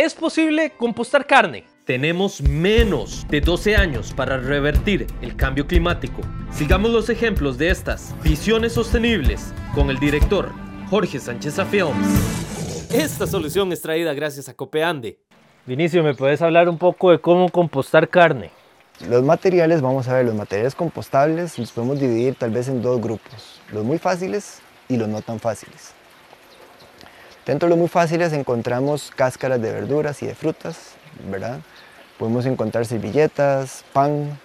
¿Es posible compostar carne? Tenemos menos de 12 años para revertir el cambio climático. Sigamos los ejemplos de estas visiones sostenibles con el director Jorge Sánchez Films. Esta solución es traída gracias a Copeande. Vinicio, ¿me puedes hablar un poco de cómo compostar carne? Los materiales, vamos a ver, los materiales compostables los podemos dividir tal vez en dos grupos, los muy fáciles y los no tan fáciles. Dentro de los muy fáciles encontramos cáscaras de verduras y de frutas, ¿verdad? Podemos encontrar servilletas, pan,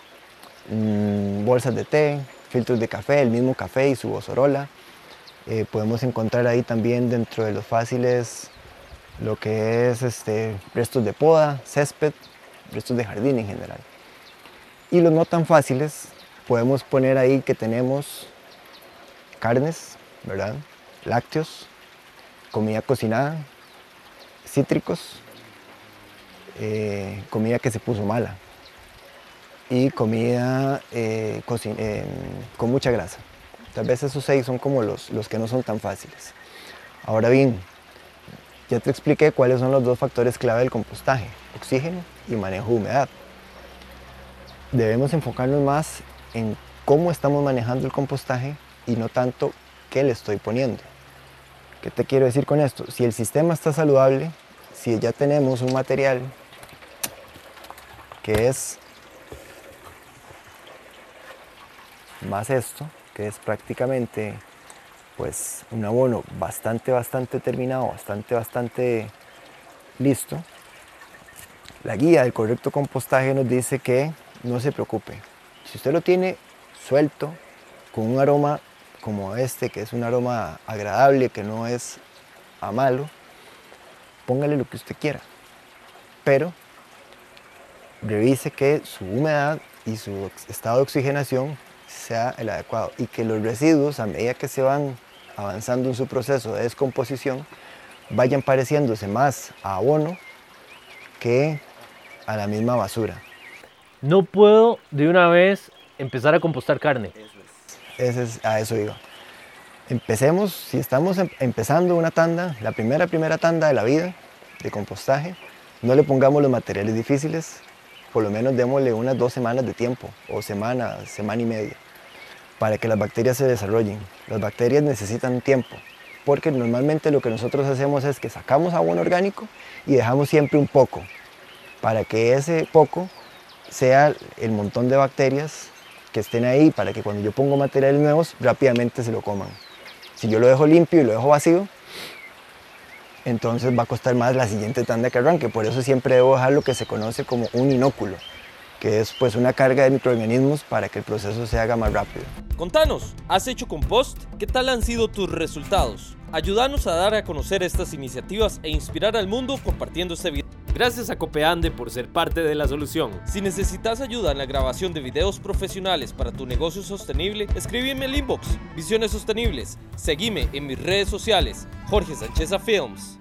mm, bolsas de té, filtros de café, el mismo café y su bozorola. Eh, podemos encontrar ahí también dentro de los fáciles lo que es este, restos de poda, césped, restos de jardín en general. Y los no tan fáciles, podemos poner ahí que tenemos carnes, ¿verdad? Lácteos, comida cocinada, cítricos, eh, comida que se puso mala y comida eh, eh, con mucha grasa. Tal vez esos seis son como los, los que no son tan fáciles. Ahora bien, ya te expliqué cuáles son los dos factores clave del compostaje, oxígeno y manejo de humedad. Debemos enfocarnos más en cómo estamos manejando el compostaje y no tanto qué le estoy poniendo. ¿Qué te quiero decir con esto? Si el sistema está saludable, si ya tenemos un material que es más esto, que es prácticamente pues un abono bastante, bastante terminado, bastante, bastante listo. La guía del correcto compostaje nos dice que no se preocupe. Si usted lo tiene suelto, con un aroma como este, que es un aroma agradable, que no es a malo, póngale lo que usted quiera. Pero revise que su humedad y su estado de oxigenación sea el adecuado y que los residuos, a medida que se van avanzando en su proceso de descomposición, vayan pareciéndose más a abono que a la misma basura. No puedo de una vez empezar a compostar carne. Es, a eso iba. Empecemos, si estamos em, empezando una tanda, la primera, primera tanda de la vida de compostaje, no le pongamos los materiales difíciles, por lo menos démosle unas dos semanas de tiempo, o semana, semana y media, para que las bacterias se desarrollen. Las bacterias necesitan tiempo, porque normalmente lo que nosotros hacemos es que sacamos abono orgánico y dejamos siempre un poco, para que ese poco sea el montón de bacterias que estén ahí, para que cuando yo pongo materiales nuevos rápidamente se lo coman. Si yo lo dejo limpio y lo dejo vacío, entonces va a costar más la siguiente tanda que arranque. Por eso siempre debo dejar lo que se conoce como un inóculo, que es pues una carga de microorganismos para que el proceso se haga más rápido. Contanos, ¿has hecho compost? ¿Qué tal han sido tus resultados? Ayúdanos a dar a conocer estas iniciativas e inspirar al mundo compartiendo este video. Gracias a Copeande por ser parte de la solución. Si necesitas ayuda en la grabación de videos profesionales para tu negocio sostenible, escríbeme el inbox. Visiones Sostenibles. Seguime en mis redes sociales. Jorge Sánchez Films.